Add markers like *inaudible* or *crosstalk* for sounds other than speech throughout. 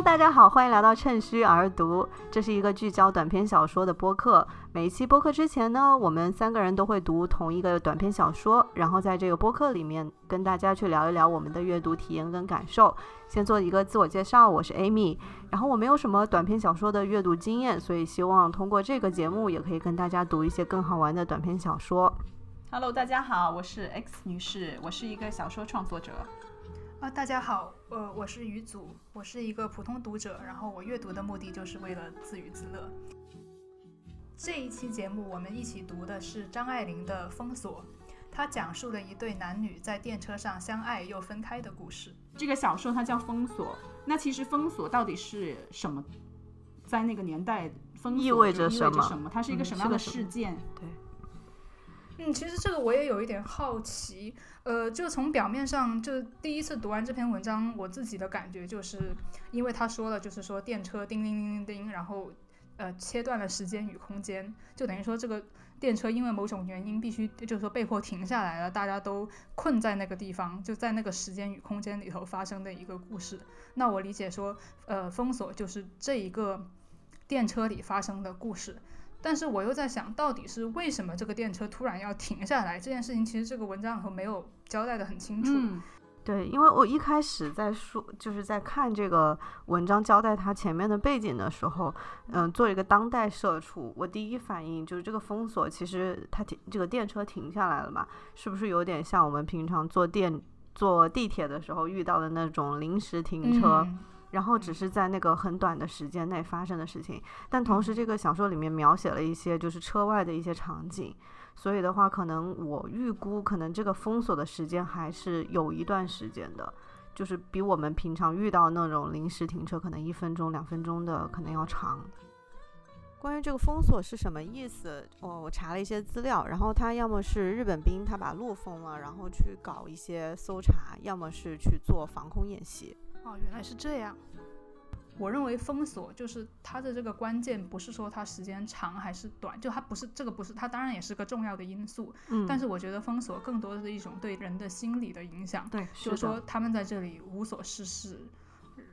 Hello，大家好，欢迎来到趁虚而读。这是一个聚焦短篇小说的播客。每一期播客之前呢，我们三个人都会读同一个短篇小说，然后在这个播客里面跟大家去聊一聊我们的阅读体验跟感受。先做一个自我介绍，我是 Amy。然后我没有什么短篇小说的阅读经验，所以希望通过这个节目也可以跟大家读一些更好玩的短篇小说。Hello，大家好，我是 X 女士，我是一个小说创作者。啊，大家好，呃，我是于祖，我是一个普通读者，然后我阅读的目的就是为了自娱自乐。这一期节目我们一起读的是张爱玲的《封锁》，它讲述了一对男女在电车上相爱又分开的故事。这个小说它叫《封锁》，那其实封锁到底是什么？在那个年代，封锁意味着什么？什么？它是一个什么样的事件？对。嗯，其实这个我也有一点好奇，呃，就从表面上，就第一次读完这篇文章，我自己的感觉就是，因为他说了，就是说电车叮叮叮叮叮，然后，呃，切断了时间与空间，就等于说这个电车因为某种原因必须，就是说被迫停下来了，大家都困在那个地方，就在那个时间与空间里头发生的一个故事。那我理解说，呃，封锁就是这一个电车里发生的故事。但是我又在想，到底是为什么这个电车突然要停下来？这件事情其实这个文章里头没有交代的很清楚。嗯，对，因为我一开始在说，就是在看这个文章交代它前面的背景的时候，嗯，做一个当代社畜，我第一反应就是这个封锁，其实它停这个电车停下来了嘛，是不是有点像我们平常坐电坐地铁的时候遇到的那种临时停车？然后只是在那个很短的时间内发生的事情，但同时这个小说里面描写了一些就是车外的一些场景，所以的话，可能我预估可能这个封锁的时间还是有一段时间的，就是比我们平常遇到那种临时停车可能一分钟两分钟的可能要长。关于这个封锁是什么意思？我我查了一些资料，然后他要么是日本兵他把路封了，然后去搞一些搜查，要么是去做防空演习。哦，原来是这样。我认为封锁就是它的这个关键，不是说它时间长还是短，就它不是这个不是，它当然也是个重要的因素。嗯。但是我觉得封锁更多的是一种对人的心理的影响。对，就是说他们在这里无所事事，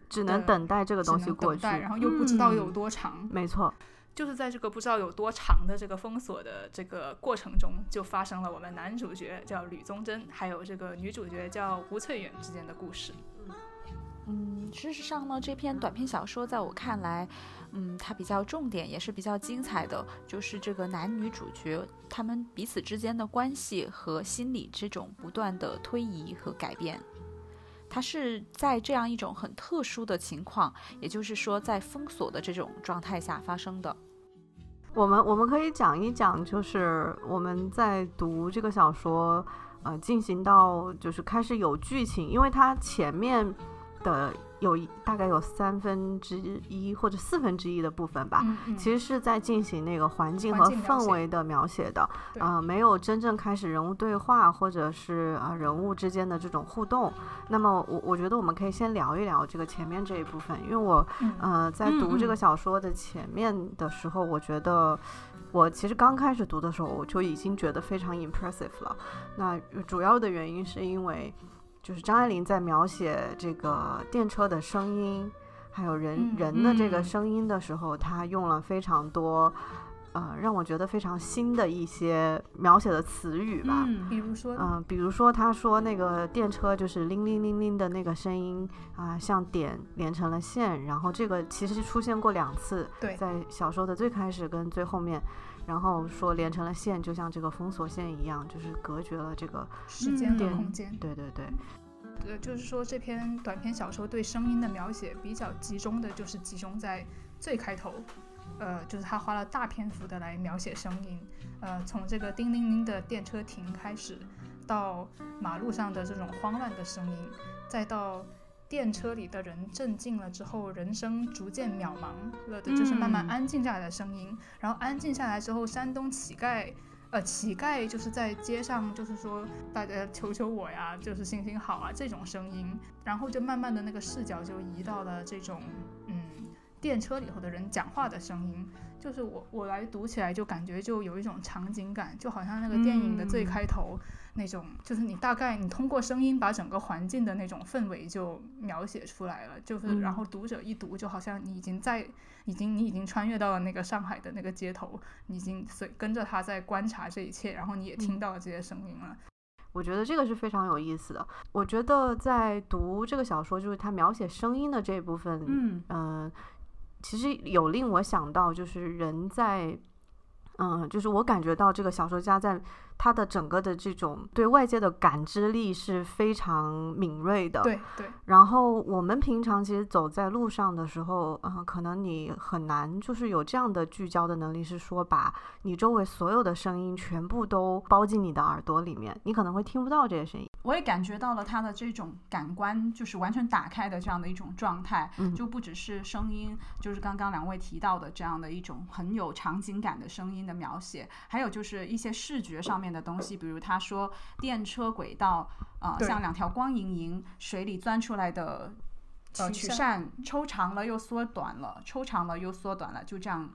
只能等待这个东西过去，然后又不知道有多长。没错。就是在这个不知道有多长的这个封锁的这个过程中，就发生了我们男主角叫吕宗桢，还有这个女主角叫吴翠远之间的故事。嗯，嗯事实上呢，这篇短篇小说在我看来，嗯，它比较重点，也是比较精彩的，就是这个男女主角他们彼此之间的关系和心理这种不断的推移和改变。它是在这样一种很特殊的情况，也就是说在封锁的这种状态下发生的。我们我们可以讲一讲，就是我们在读这个小说，呃，进行到就是开始有剧情，因为它前面。的有一大概有三分之一或者四分之一的部分吧，其实是在进行那个环境和氛围的描写的，呃，没有真正开始人物对话或者是呃人物之间的这种互动。那么我我觉得我们可以先聊一聊这个前面这一部分，因为我呃在读这个小说的前面的时候，我觉得我其实刚开始读的时候我就已经觉得非常 impressive 了。那主要的原因是因为。就是张爱玲在描写这个电车的声音，还有人人的这个声音的时候，她用了非常多，呃，让我觉得非常新的一些描写的词语吧。嗯，比如说，嗯，比如说，她说那个电车就是铃铃铃铃的那个声音啊，像点连成了线。然后这个其实出现过两次，在小说的最开始跟最后面。然后说连成了线，就像这个封锁线一样，就是隔绝了这个时间和空间。对对对，呃，就是说这篇短篇小说对声音的描写比较集中的就是集中在最开头，呃，就是他花了大篇幅的来描写声音，呃，从这个叮铃铃的电车停开始，到马路上的这种慌乱的声音，再到。电车里的人镇静了之后，人生逐渐渺茫了的，就是慢慢安静下来的声音。然后安静下来之后，山东乞丐，呃，乞丐就是在街上，就是说大家求求我呀，就是行行好啊这种声音。然后就慢慢的那个视角就移到了这种，嗯。电车里头的人讲话的声音，就是我我来读起来就感觉就有一种场景感，就好像那个电影的最嗯开头那种，就是你大概你通过声音把整个环境的那种氛围就描写出来了，就是嗯然后读者一读就好像你已经在已经你已经穿越到了那个上海的那个街头，你已经随跟着他在观察这一切，然后你也听到了这些声音了。我觉得这个是非常有意思的。我觉得在读这个小说，就是他描写声音的这一部分，嗯嗯，其实有令我想到，就是人在，嗯，就是我感觉到这个小说家在他的整个的这种对外界的感知力是非常敏锐的。。对对，然后我们平常其实走在路上的时候，嗯、可能你很难就是有这样的聚焦的能力，是说把你周围所有的声音全部都包进你的耳朵里面，你可能会听不到这些声音。我也感觉到了他的这种感官就是完全打开的这样的一种状态，嗯。就不只是声音，就是刚刚两位提到的这样的一种很有场景感的声音的描写，还有就是一些视觉上面的东西，比如他说电车轨道，呃，像两条光莹莹水里钻出来的曲扇，抽长了又缩短了，抽长了又缩短了，就这样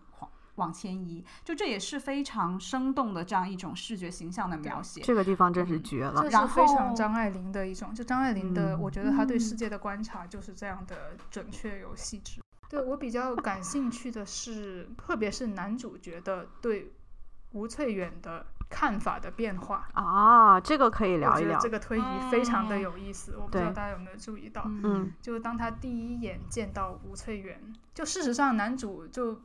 往往前移，就这也是非常生动的这样一种视觉形象的描写。这个地方真是嗯绝了这。然是非常后张爱玲的一种，就张爱玲的，嗯我觉得她对世嗯界的观察就是这样的准确有细致。对我比较感兴趣的是，特别是男主角的对吴翠远的看法的变化。啊，这个可以聊一聊。这个推移非常的嗯有意思，我不知道大家有没有注意到。嗯就是当他第一眼见到吴翠远，就事实上男主就。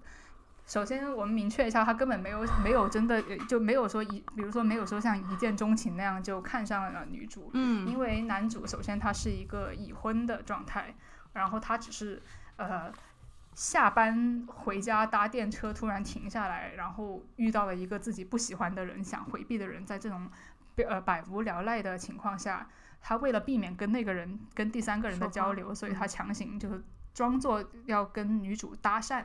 首先，我们明确一下，他根本没有没有真的就没有说一，比如说没有说像一见钟情那样就看上了女主，嗯因为男主首先他是一个已婚的状态，然后他只是呃下班回家搭电车突然停下来，然后遇到了一个自己不喜欢的人，想回避的人，在这种呃百无聊赖的情况下，他为了避免跟那个人跟第三个人的交流，所以他强行就是装作要跟女主搭讪。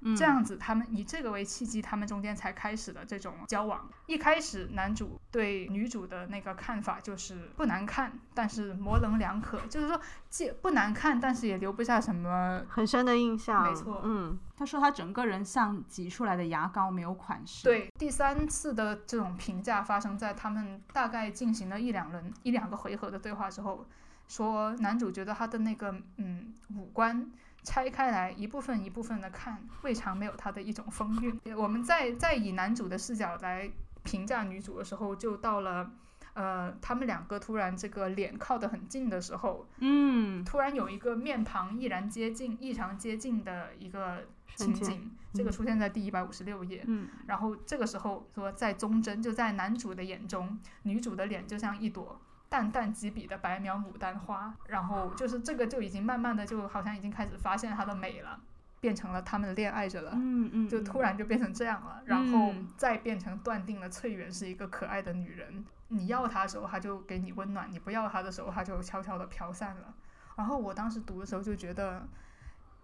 嗯这样子，他们以这个为契机，他们中间才开始了这种交往。一开始，男主对女主的那个看法就是不难看，但是模棱两可，就是说既不难看，但是也留不下什么。很深的印象。没错嗯，他说他整个人像挤出来的牙膏，没有款式。，对，第三次的这种评价发生在他们大概进行了一两轮、一两个回合的对话之后，说男主觉得他的那个嗯五官。拆开来一部分一部分的看，未尝没有它的一种风韵。*laughs* 我们再再以男主的视角来评价女主的时候，就到了呃，他们两个突然这个脸靠得很近的时候，嗯突然有一个面庞毅然接近、异常接近的一个情景，这个出现在第一百五十六页。嗯然后这个时候说，在忠贞就在男主的眼中，女主的脸就像一朵淡淡几笔的白描牡丹花，然后就是这个就已经慢慢的就好像已经开始发现它的美了，变成了他们恋爱着了。嗯嗯，就突然就变成这样了，然后嗯再变成断定了翠园是一个可爱的女人，你要她的时候，她就给你温暖；你不要她的时候，她就悄悄的飘散了。然后我当时读的时候就觉得，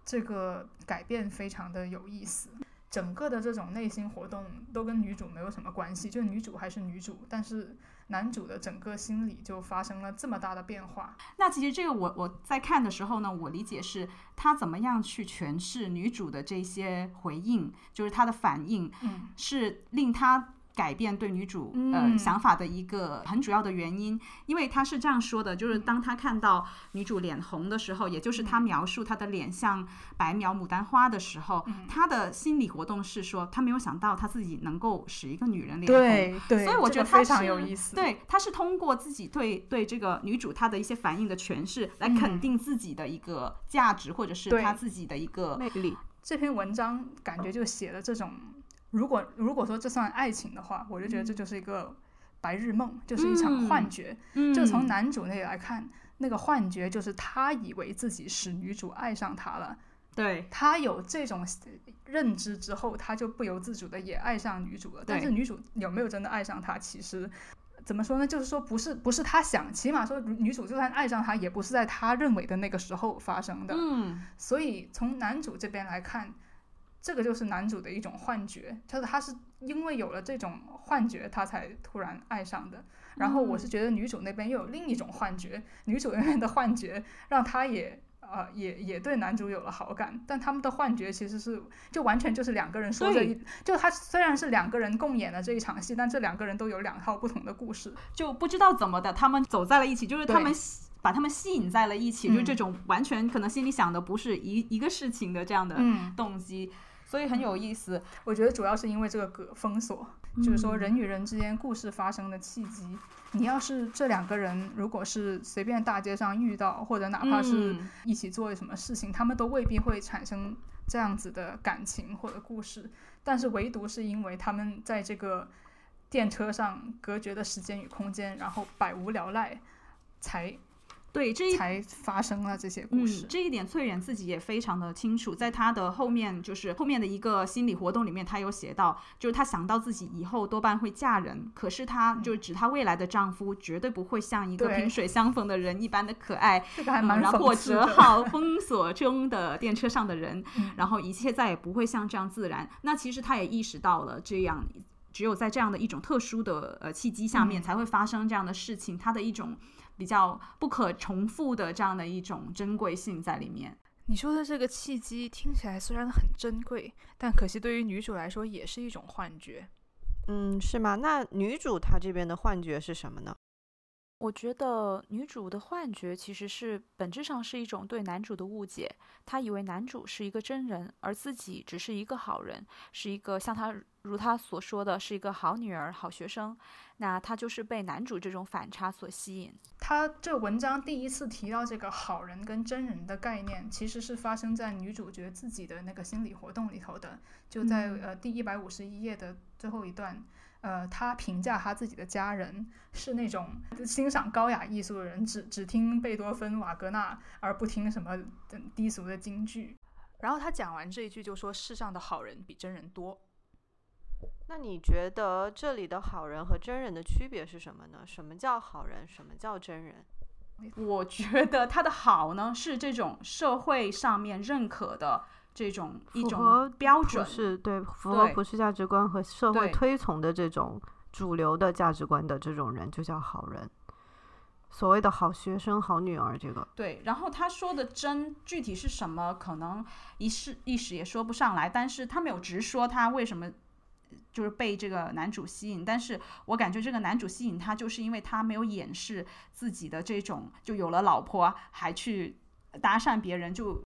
这个改变非常的有意思。整个的这种内心活动都跟女主没有什么关系，就女主还是女主，但是男主的整个心理就发生了这么大的变化。那其实这个我我在看的时候呢，我理解是他怎么样去诠释女主的这些回应，就是她的反应嗯，是令他改变对女主呃嗯想法的一个很主要的原因，因为他是这样说的，就是当他看到女主脸红的时候，也就是他描述她的脸像白描牡丹花的时候，嗯。他的心理活动是说他没有想到他自己能够使一个女人脸红。对所以我觉得他这个非常有意思。对，他是通过自己对对这个女主她的一些反应的诠释，来肯嗯。定自己的一个价值，或者是对。他自己的一个魅力。这篇文章感觉就写了这种，如果如果说这算爱情的话，我就觉得这就是一个白日梦，就是一场幻觉。嗯就从男主那里来看，那个幻觉就是他以为自己使女主爱上他了，对他有这种认知之后，他就不由自主的也爱上女主了。但是女主有没有真的爱上他，其实。怎么说呢？就是说，不是不是他想，起码说女主就算爱上他，也不是在他认为的那个时候发生的。嗯所以从男主这边来看，这个就是男主的一种幻觉，就是他是因为有了这种幻觉，他才突然爱上的。然后我是觉得女主那边又有另一种幻觉，女主那边的幻觉让他也呃，也也对男主有了好感，但他们的幻觉其实是就完全就是两个人说着一，就他虽然是两个人共演的这一场戏，但这两个人都有两套不同的故事，就不知道怎么的，他们走在了一起，就是他们把他们吸引在了一起，就这种完全可能心里想的不是一一个事情的这样的动机。所以很有意思，我觉得主要是因为这个隔封锁，就是说人与人之间故事发生的契机。你要是这两个人，如果是随便大街上遇到，或者哪怕是一起做什么事情，他们都未必会产生这样子的感情或者故事。但是唯独是因为他们在这个电车上隔绝的时间与空间，然后百无聊赖，才。对，这一才发生了这些故事。这一点翠远自己也非常的清楚，在他的后面，就是后面的一个心理活动里面，他有写到，就是他想到自己以后多半会嫁人，可是他就是指她未来的丈夫绝对不会像一个萍水相逢的人一般的可爱，然后折好封锁中的电车上的人，然后一切再也不会像这样自然。那其实他也意识到了，这样只有在这样的一种特殊的呃契机下面，才会发生这样的事情，他的一种。比较不可重复的这样的一种珍贵性在里面。你说的这个契机听起来虽然很珍贵，但可惜对于女主来说也是一种幻觉。嗯，是吗？那女主她这边的幻觉是什么呢？我觉得女主的幻觉其实是本质上是一种对男主的误解。她以为男主是一个真人，而自己只是一个好人，是一个像她如她所说的是一个好女儿、好学生。那她就是被男主这种反差所吸引。他这文章第一次提到这个好人跟真人的概念，其实是发生在女主角自己的那个心理活动里头的。就在呃第一百五十一页的最后一段，呃，他评价他自己的家人是那种欣赏高雅艺术的人，只只听贝多芬、瓦格纳，而不听什么低俗的京剧。然后他讲完这一句，就说世上的好人比真人多。那你觉得这里的好人和真人的区别是什么呢？什么叫好人？什么叫真人？我觉得他的好呢，是这种社会上面认可的这种一种标准，是对符合普世价值观和社会推崇的这种主流的价值观的这种人，就叫好人。所谓的好学生、好女儿，这个对。然后他说的真具体是什么，可能一时一时也说不上来，但是他没有直说他为什么。就是被这个男主吸引，但是我感觉这个男主吸引他，就是因为他没有掩饰自己的这种，就有了老婆还去搭讪别人，就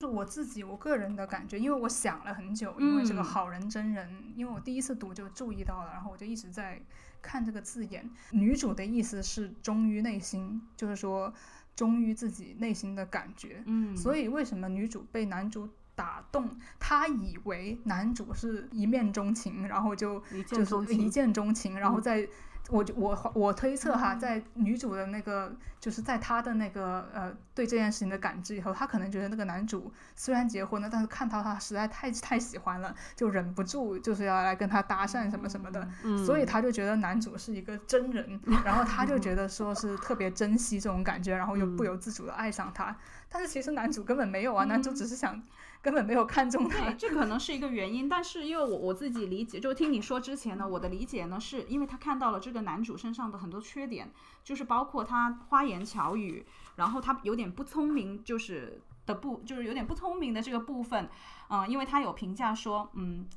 就我自己我个人的感觉，因为我想了很久，因为这个好人真人，因为我第一次读就注意到了，然后我就一直在看这个字眼，女主的意思是忠于内心，就是说忠于自己内心的感觉，嗯，所以为什么女主被男主？打动他，以为男主是一面钟情，然后就就是一见钟情，然后在。我就我我推测哈，在女主的那个，就是在她的那个呃对这件事情的感知以后，她可能觉得那个男主虽然结婚了，但是看到他实在太太喜欢了，就忍不住就是要来跟他搭讪什么什么的，所以她就觉得男主是一个真人，然后她就觉得说是特别珍惜这种感觉，然后又不由自主的爱上他，但是其实男主根本没有啊，男主只是想。根本没有看中他，这可能是一个原因。但是因为我我自己理解，就听你说之前呢，我的理解呢，是因为他看到了这个男主身上的很多缺点，就是包括他花言巧语，然后他有点不聪明，就是的不，就是有点不聪明的这个部分。嗯，因为他有评价说，嗯，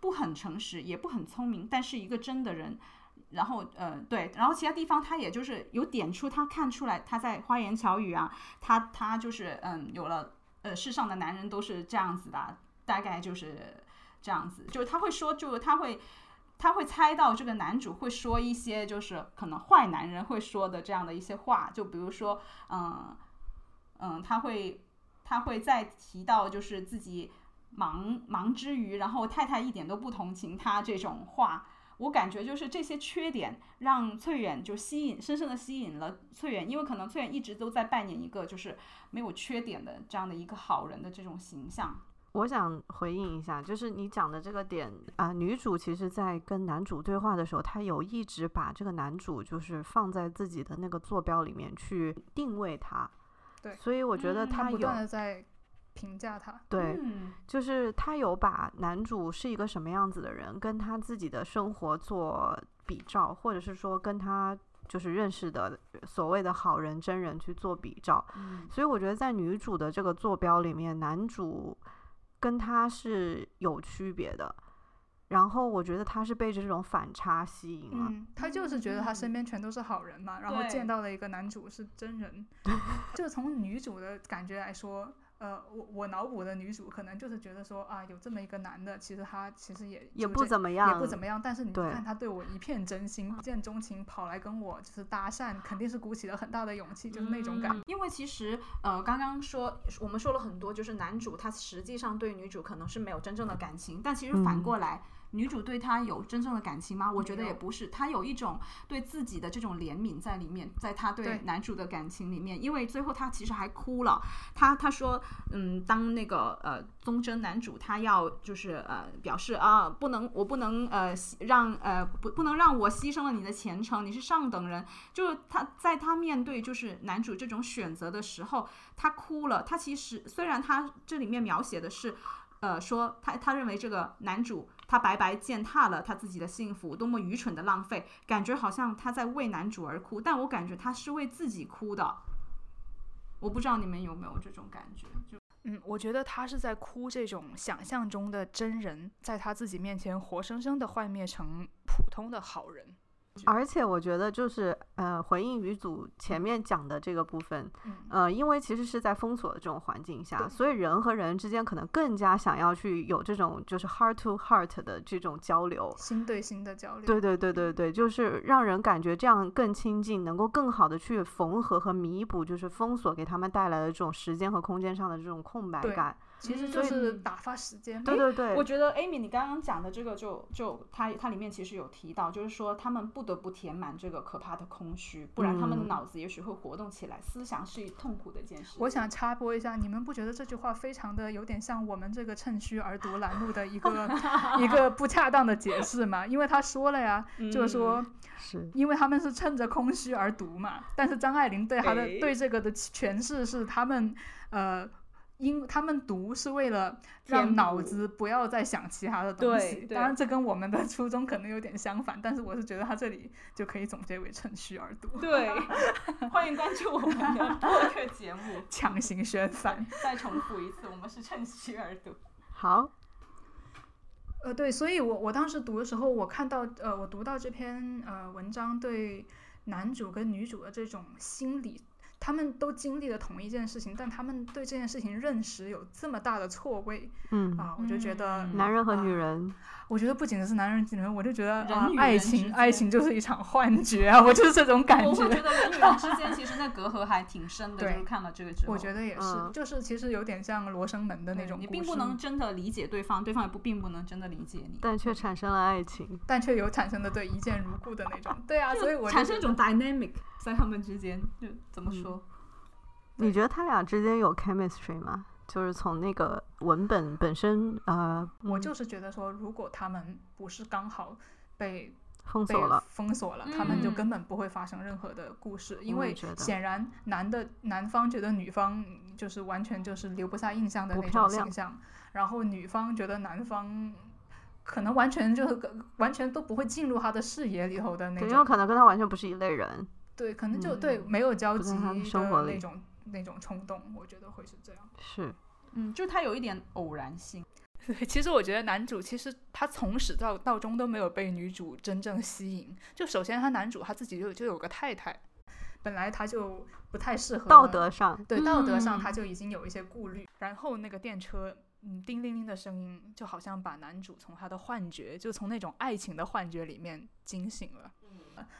不很诚实，也不很聪明，但是一个真的人。然后，呃，对，然后其他地方他也就是有点出，他看出来他在花言巧语啊，他他就是嗯有了。呃，世上的男人都是这样子的，大概就是这样子，就是他会说，就他会，他会猜到这个男主会说一些，就是可能坏男人会说的这样的一些话，就比如说，嗯嗯，他会他会再提到就是自己忙忙之余，然后太太一点都不同情他这种话。我感觉就是这些缺点让翠远就吸引，深深的吸引了翠远，因为可能翠远一直都在扮演一个就是没有缺点的这样的一个好人的这种形象。我想回应一下，就是你讲的这个点啊，女主其实在跟男主对话的时候，她有一直把这个男主就是放在自己的那个坐标里面去定位他。对，所以我觉得他有。评价他，对，就是他有把男主是一个什么样子的人，跟他自己的生活做比照，或者是说跟他就是认识的所谓的好人真人去做比照。嗯所以我觉得在女主的这个坐标里面，男主跟他是有区别的。然后我觉得他是被这种反差吸引了。嗯，他就是觉得他身边全都是好人嘛，然后见到了一个男主是真人，*laughs* 就从女主的感觉来说，呃，我我脑补的女主可能就是觉得说啊，有这么一个男的，其实他其实也也不怎么样，也不怎么样，但是你看他对我一片真心，一见钟情，跑来跟我就是搭讪，肯定是鼓起了很大的勇气，就是那种感。嗯因为其实呃，刚刚说我们说了很多，就是男主他实际上对女主可能是没有真正的感情，但其实反嗯过来。女主对他有真正的感情吗？我觉得也不是，她有一种对自己的这种怜悯在里面，在她对对男主的感情里面，因为最后她其实还哭了。她她说，嗯，当那个呃宗真男主他要就是呃表示啊，不能我不能呃让呃不不能让我牺牲了你的前程，你是上等人，就是他在他面对就是男主这种选择的时候，他哭了。他其实虽然他这里面描写的是，呃，说他他认为这个男主他白白践踏了他自己的幸福，多么愚蠢的浪费，感觉好像他在为男主而哭，但我感觉他是为自己哭的。我不知道你们有没有这种感觉，就嗯，我觉得他是在哭这种想象中的真人，在他自己面前活生生的幻灭成普通的好人。而且我觉得就是呃，回应语组前面讲的这个部分，嗯呃，因为其实是在封锁的这种环境下，所以人和人之间可能更加想要去有这种就是 heart to heart 的这种交流。心对心的交流。对对对对对，就是让人感觉这样更亲近，能够更好的去缝合和弥补，就是封锁给他们带来的这种时间和空间上的这种空白对感。其实嗯就是打发时间。对对对，我觉得 Amy 你刚刚讲的这个就就它它里面其实有提到，就是说他们不得不填满这个可怕的空虚，不然他们的嗯脑子也许会活动起来，思想是痛苦的一件事。我想插播一下，你们不觉得这句话非常的有点像我们这个趁虚而读栏目的一个 *laughs* 一个不恰当的解释吗？因为他说了呀，就是说，是因为他们是趁着空虚而读嘛，但是张爱玲对他的哎对这个的诠释是他们呃。因他们读是为了让脑子不要再想其他的东西，当然这跟我们的 *laughs* 初衷可能有点相反，但是我是觉得他这里就可以总结为趁虚而读，对，*laughs* 欢迎关注我们的播客节目。*laughs* 强行宣传。再重复一次，我们是趁虚而读。好，呃，对，所以我我当时读的时候，我看到呃，我读到这篇呃文章对男主跟女主的这种心理，他们都经历了同一件事情，但他们对这件事情认识有这么大的错位嗯，啊，我就觉得，嗯。男人和女啊人，我觉得不仅是男人女人，我就觉得啊，爱情爱情就是一场幻觉啊，我就是这种感觉我会觉觉。得人与人之间其实那隔阂还挺深的，*laughs* 对就是看了这个之后，我觉得也是，嗯就是其实有点像罗生门的那种你并不能真的理解对方，对方也不并不能真的理解你，但却产生了爱情。但却有产生的对一见如故的那种。对啊，所以我产生一种 dynamic 在他们之间，就怎么嗯说？你觉得他俩之间有 chemistry 吗？就是从那个文本本身，呃，嗯我就是觉得说，如果他们不是刚好被被封锁了。封锁了，他们就嗯根本不会发生任何的故事，因为显然男的男方觉得女方就是完全就是留不下印象的那种形象，然后女方觉得男方。可能完全就是完全都不会进入他的视野里头的那对，种，有可能跟他完全不是一类人。对，可能就、嗯对没有交集的的生活那种那种冲动，我觉得会是这样。是，嗯，就是它有一点偶然性。*laughs* 对，其实我觉得男主其实他从始到到终都没有被女主真正吸引。就首先他男主他自己就就有个太太，本来他就不太适合道德上，对道德上嗯他就已经有一些顾虑。然后那个电车，嗯，叮铃铃的声音就好像把男主从他的幻觉，就从那种爱情的幻觉里面惊醒了。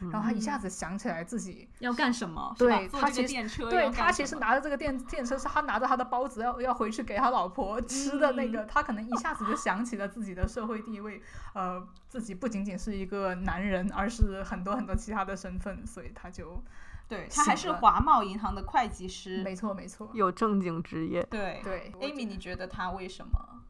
嗯然后他一下子想起来自己要干什么？对他其实电车对他其实拿着这个电电车，是他拿着他的包子要要回去给他老婆吃的那个，他可能一下子就想起了自己的社会地位，呃，自己不仅仅是一个男人，而是很多很多其他的身份，所以他就对他还是华贸银行的会计师。没错没错，有正经职业。对对 Amy，你觉得他为什么？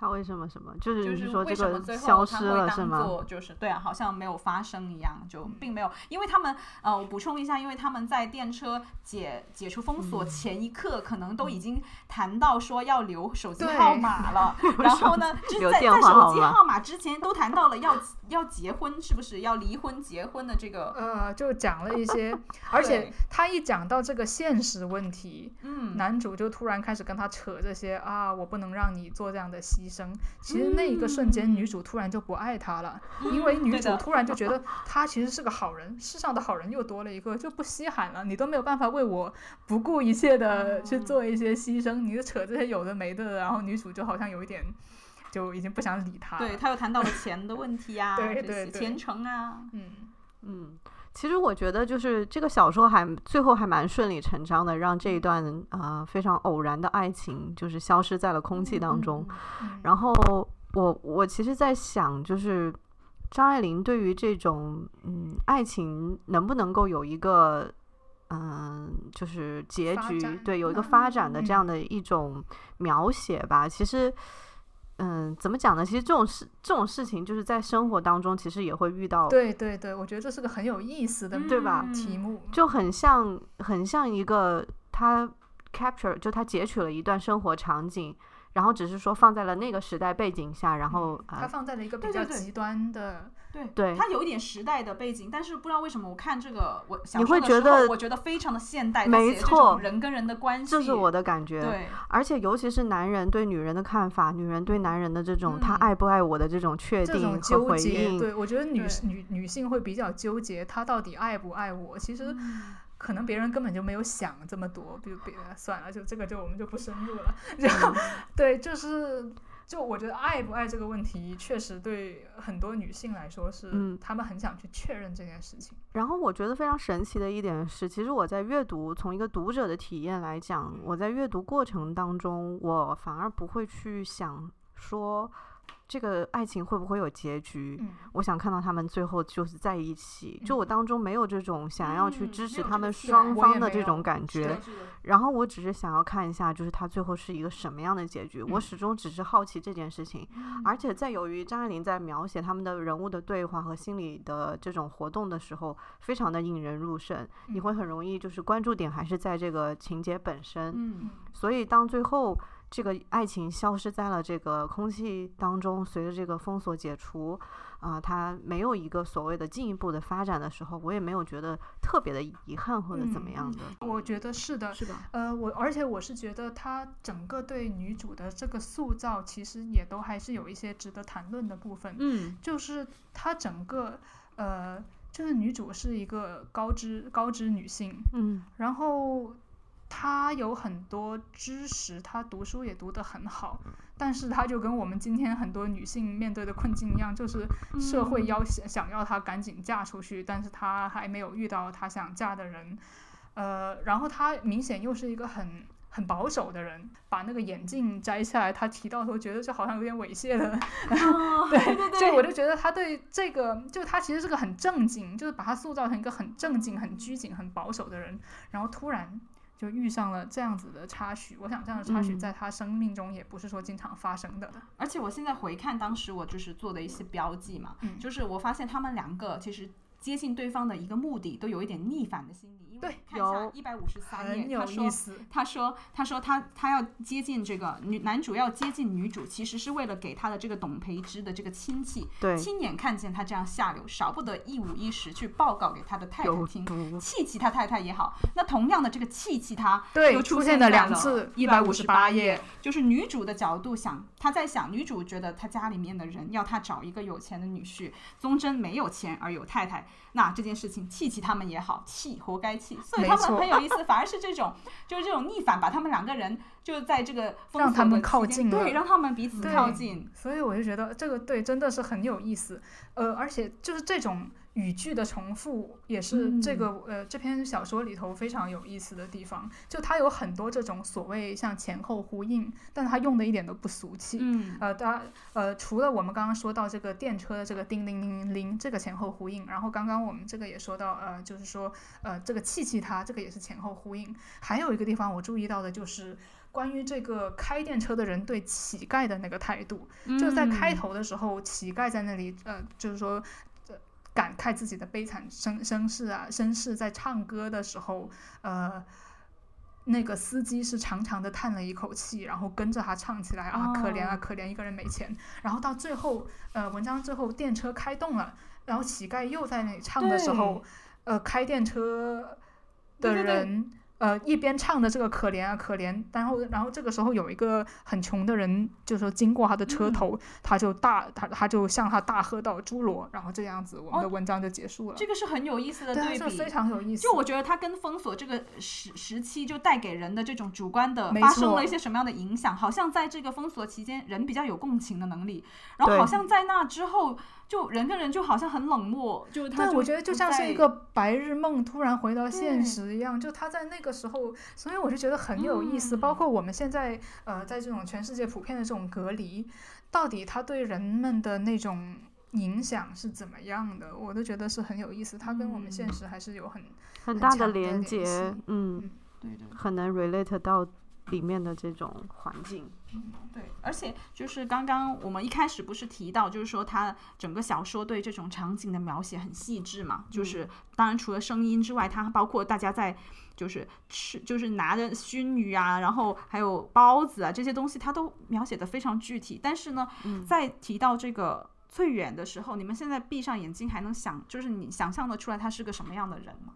他为什么什么？就是就是说这为什么个最后他消失会当了是吗？做就是对啊，好像没有发生一样，就并没有，因为他们呃，我补充一下，因为他们在电车解解除封锁前一刻，可能都已经谈到说要留手机号码了，*laughs* 然后呢，之留电在在手机号码之前都谈到了要要结婚，是不是要离婚结婚的这个，呃，就讲了一些，*laughs* 而且他一讲到这个现实问题，嗯，男主就突然开始跟他扯这些啊，我不能让你做这样的牺牲。其实那一个瞬间，女主突然就不爱他了，因为女主突然就觉得他其实是个好人，世上的好人又多了一个，就不稀罕了。你都没有办法为我不顾一切的去做一些牺牲，你就扯这些有的没的，然后女主就好像有一点就已经不想理他了。对他又谈到了钱的 *laughs* 问题啊，对这对对些前程啊，嗯，嗯，其实我觉得就是这个小说还最后还蛮顺理成章的，让这一段呃非常偶然的爱情就是消失在了空气当中。嗯然后我我其实在想，就是张爱玲对于这种嗯爱情能不能够有一个嗯就是结局，对，有一个发展的这嗯样的一种描写吧。其实。嗯，怎么讲呢？其实这种事，这种事情就是在生活当中，其实也会遇到，对对对，我觉得这是个很有意思的对吧题目，就很像，很像一个他 capture，就他截取了一段生活场景，然后只是说放在了那个时代背景下，然后啊、它放在了一个比较极端的，对对它有一点时代的背景，但是不知道为什么我看这个我小你会觉得我觉得非常的现代，它没错种人跟人的关系，这是我的感觉。对而且尤其是男人对女人的看法，女人对男人的这种、他嗯爱不爱我的这种确定和回，应，对我觉得女女女性会比较纠结，他到底爱不爱我？其实可能别人根本就没有想这么多，比如别算了，就这个就我们就不深入了。然后 *laughs* 对，就是就我觉得爱不爱这个问题，确实对很多女性来说是，嗯她们很想去确认这件事情。然后我觉得非常神奇的一点是，其实我在阅读，从一个读者的体验来讲，我在阅读过程当中，我反而不会去想说这个爱情会不会有结局。嗯，我想看到他们最后就是在一起，就我当中没有这种想要去嗯支持他们双方的这种感觉。然后我只是想要看一下，就是他最后是一个什么样的结局。我嗯始终只是好奇这件事情，嗯而且在由于张爱玲在描写他们的人物的对话和心理的这种活动的时候，非常的引人入胜，你嗯会很容易就是关注点还是在这个情节本身。嗯所以当最后这个爱情消失在了这个空气当中，随着这个封锁解除，啊、它没有一个所谓的进一步的发展的时候，我也没有觉得特别的遗憾或者怎么嗯样的。我觉得是的。是的，呃，我而且我是觉得他整个对女主的这个塑造，其实也都还是有一些值得谈论的部分。嗯就是他整个呃，就是女主是一个高知高知女性，嗯然后她有很多知识，她读书也读得很好，但是她就跟我们今天很多女性面对的困境一样，就是社会要想想要她赶紧嫁出去，但是她还没有遇到她想嫁的人，呃，然后她明显又是一个很。很保守的人，把那个眼镜摘下来，他提到的时候觉得就好像有点猥亵的 *laughs* *laughs* 对对就我就觉得他对这个，就他其实是个很正经，就是把他塑造成一个很正经、很拘谨、很保守的人，然后突然就遇上了这样子的插曲。我想这样的插曲嗯在他生命中也不是说经常发生的。而且我现在回看当时我就是做的一些标记嘛，嗯就是我发现他们两个其实接近对方的一个目的都有一点逆反的心理，因为对看一下有一百五十三页，他说，他说：“他说他他要接近这个女男主要接近女主，其实是为了给他的这个董培之的这个亲戚对，亲眼看见他这样下流，少不得一五一十去报告给他的太太听，气气他太太也好。那同样的这个气气他对又出现了两次一百五十八158页，就是女主的角度想，她在想女主觉得她家里面的人要她找一个有钱的女婿，宗真没有钱而有太太，那这件事情气气他们也好，气活该气，所以他们很有意思，反而是这种 *laughs* 就是这种逆反，把他们两个人就在这个让他们靠近对，让他们彼此靠近，所以我就觉得这个对真的是很有意思。呃，而且就是这种语句的重复也是这个、嗯呃这篇小说里头非常有意思的地方，就它有很多这种所谓像前后呼应，但它用的一点都不俗气。嗯呃，它呃，除了我们刚刚说到这个电车的这个叮铃铃铃铃这个前后呼应，然后刚刚我们这个也说到，呃，就是说，呃，这个气气它这个也是前后呼应。还有一个地方我注意到的就是关于这个开电车的人对乞丐的那个态度，就是在开嗯头的时候，乞丐在那里，呃，就是说。呃感慨自己的悲惨身身世啊，身世在唱歌的时候，呃，那个司机是长长的叹了一口气，然后跟着他唱起来啊，可怜啊，哦可怜，一个人没钱。然后到最后，呃，文章最后电车开动了，然后乞丐又在那里唱的时候，呃，开电车的人。呃，一边唱的这个可怜啊可怜，然后然后这个时候有一个很穷的人，就说经过他的车嗯头，他就大他他就向他大喝道：“侏罗！”然后这样子，我们的哦文章就结束了。这个是很有意思的对比，这非常有意思。就我觉得他跟封锁这个时时期就带给人的这种主观的发生了一些什么样的影响，好像在这个封锁期间人比较有共情的能力，然后好像在那之后就人跟人就好像很冷漠，就他我觉得就像是一个白日梦突然回到现实一样，就他在那个时候，所以我就觉得很有意思。嗯。包括我们现在呃，在这种全世界普遍的这种隔离，到底他对人们的那种影响是怎么样的，我都觉得是很有意思。他跟我们现嗯。实还是有很很大的连接，嗯嗯，对对很难 relate 到里面的这种环境。对，而且就是刚刚我们一开始不是提到，就是说他整个小说对这种场景的描写很细致嘛，就是当然除了声音之外，它包括大家在就是吃，就是拿着熏鱼啊，然后还有包子啊这些东西，它都描写的非常具体。但是呢，在提到这个翠远的时候，你们现在闭上眼睛还能想，就是你想象得出来他是个什么样的人吗？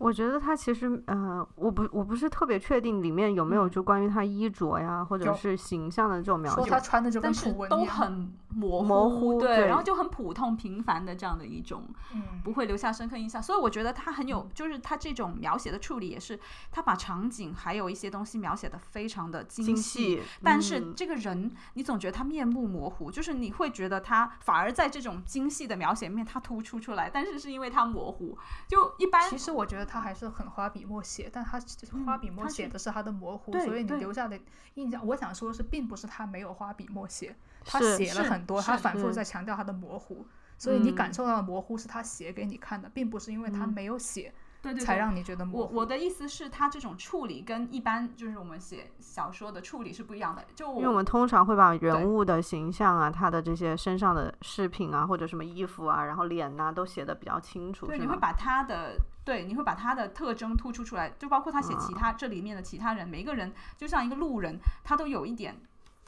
我觉得他其实，呃，我不我不是特别确定里面有没有嗯就关于他衣着呀，或者是形象的这种描写说他。穿的就跟但是都图文一样。很模糊，模糊对，对然后就很普通平凡的这样的一种嗯，不会留下深刻印象，所以我觉得他很有，就是他这种描写的处理也是，他把场景还有一些东西描写的非常的精精细，但是嗯。这个人你总觉得他面目模糊，就是你会觉得他反而在这种精细的描写面他突出出来，但是是因为他模糊，就一般其实我觉得他还是很花笔墨写，但他嗯花笔墨写的是他的模糊，对所以你留下的印象，我想说是，并不是他没有花笔墨写，他写了很多，他反复在强调他的模糊，所以你感嗯受到的模糊是他写给你看的，并不是因为他嗯没有写对对对。才让你觉得模糊。我我的意思是，他这种处理跟一般就是我们写小说的处理是不一样的。就因为我们通常会把人物的形象啊，他的这些身上的饰品啊，或者什么衣服啊，然后脸呐、都写的比较清楚，对，你会把他的对，你会把他的特征突出出来，就包括他写其啊他、这里面的其他人，每一个人就像一个路人，他都有一点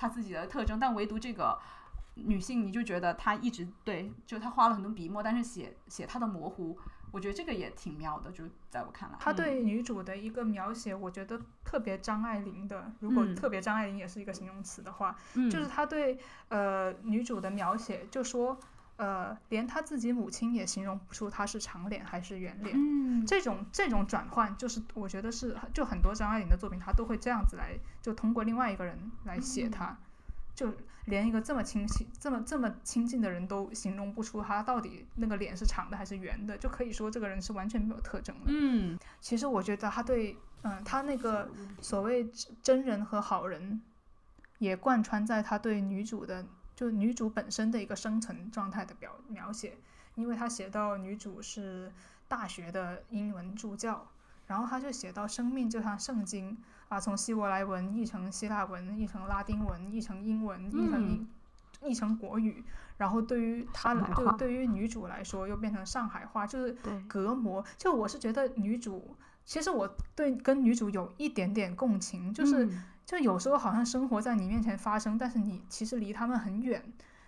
他自己的特征，但唯独这个女性，你就觉得她一直对，就她花了很多笔墨，但是写写她的模糊，我觉得这个也挺妙的，就在我看来，他嗯对女主的一个描写，我觉得特别张爱玲的。如果嗯特别张爱玲也是一个形容词的话，嗯就是她对呃女主的描写，就说呃连他自己母亲也形容不出他是长脸还是圆脸。嗯这种这种转换，就是我觉得是就很多张爱玲的作品，她都会这样子来，就通过另外一个人来写嗯她，就连一个这么亲近、这么这么亲近的人都形容不出他到底那个脸是长的还是圆的，就可以说这个人是完全没有特征的。嗯其实我觉得他对，嗯，他那个所谓真真人和好人，也贯穿在他对女主的，就女主本身的一个生存状态的表描写。因为他写到女主是大学的英文助教，然后他就写到生命就像圣经啊，从希伯来文译成希腊文，译成拉丁文，译成英文，译成英。译成国语，然后对于他来就对于女主来说又变成上海话，就是，隔膜。就我是觉得女主，其实我对跟女主有一点点共情，就是、嗯就有时候好像生活在你面前发生，但是你其实离他们很远，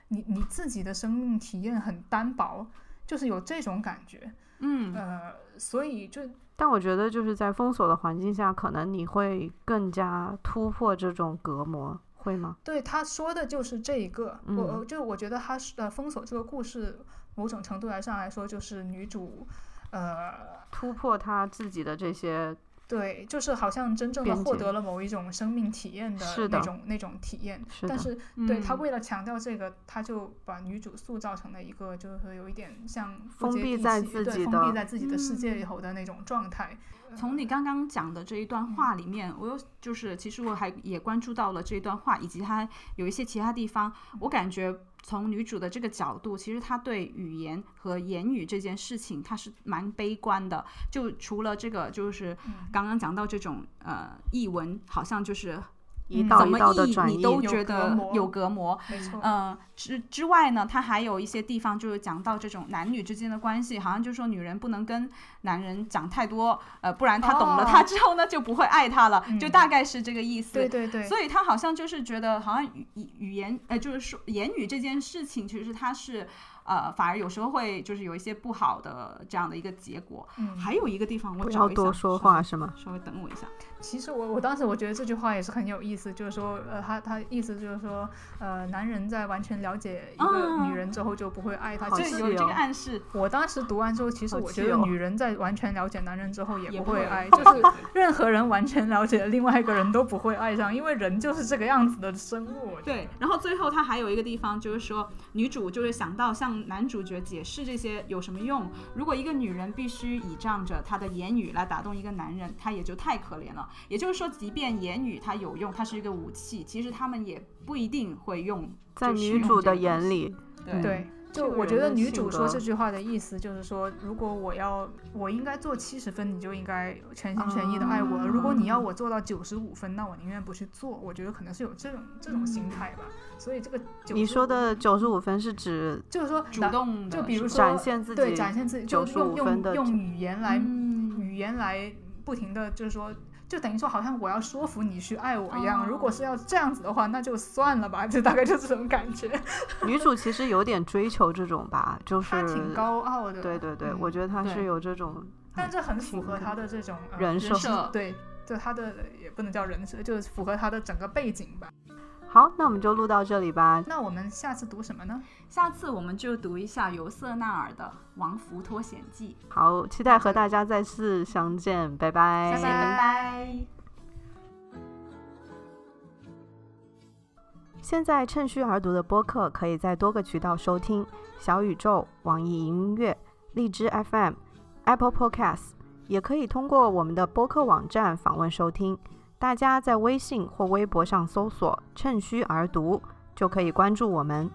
你你自己的生命体验很单薄，就是有这种感觉。嗯呃，所以就但我觉得就是在封锁的环境下，可能你会更加突破这种隔膜，会吗？对他说的就是这一个，嗯我我就我觉得他是呃封锁这个故事，某种程度来上来说，就是女主呃突破她自己的这些对，就是好像真正的获得了某一种生命体验的那种那种体验，但是对他嗯为了强调这个，他就把女主塑造成了一个就是有一点像封闭在自己的封闭在自己的世界嗯里头的那种状态。从你刚刚讲的这一段话里面，我又就是其实我还也关注到了这一段话，以及它有一些其他地方，我感觉从女主的这个角度，其实她对语言和言语这件事情，她是蛮悲观的。就除了这个，就是刚刚讲到这种呃译文，好像就是一道一道的译转译，你都觉得有隔膜。没错，嗯，之之外呢，它还有一些地方就是讲到这种男女之间的关系，好像就是说女人不能跟男人讲太多，呃，不然他懂了哦他之后呢，就不会爱他了，就嗯大概是这个意思。对对对，所以他好像就是觉得，好像语语语言，呃，就是说言语这件事情，其实他是，呃，反而有时候会就是有一些不好的这样的一个结果。嗯，还有一个地方我不找一下要多说话是吗？稍微等我一下。其实我我当时我觉得这句话也是很有意思，就是说，呃，他他意思就是说，呃，男人在完全了解一个啊女人之后就不会爱她。好这细这有这个哦暗示，我当时读完之后，其实我觉得女人在完全了解男人之后也也不会爱，*laughs* 就是任何人完全了解另外一个人都不会爱上，因为人就是这个样子的生物。对，然后最后他还有一个地方，就是说女主就是想到向男主角解释这些有什么用？如果一个女人必须倚仗着她的言语来打动一个男人，她也就太可怜了。也就是说，即便言语它有用，它是一个武器，其实他们也不一定会用。在女主的眼里，对就我觉得女主说这句话的意思就是说，如果我要我应该做七十分，你就应该全心全意的爱我；如果你要我做到九十五分，那我宁愿不去做。我觉得可能是有这种这种心态吧。所以这个你说95的九十五分是指就是说主动的，就比如说展现自己对展现自己，就95用分的用用语言来嗯语言来不停的就是说。就等于说，好像我要说服你去爱我一样。哦如果是要这样子的话，那就算了吧，就大概就这种感觉。*laughs* 女主其实有点追求这种吧，就是她挺高傲的，对对对，嗯我觉得她是有这种但这很符合她的这种、呃、人设设对，就她的也不能叫人设，就是符合她的整个背景吧。好，那我们就录到这里吧。那我们下次读什么呢？下次我们就读一下尤瑟纳尔的《王府脱险记》。好，期待和大家再次相见，拜拜。拜拜拜拜。现在趁虚而读的播客可以在多个渠道收听：小宇宙、网易云音乐、荔枝 FM、Apple Podcasts，也可以通过我们的播客网站访问收听。大家在微信或微博上搜索“趁虚而读”，就可以关注我们。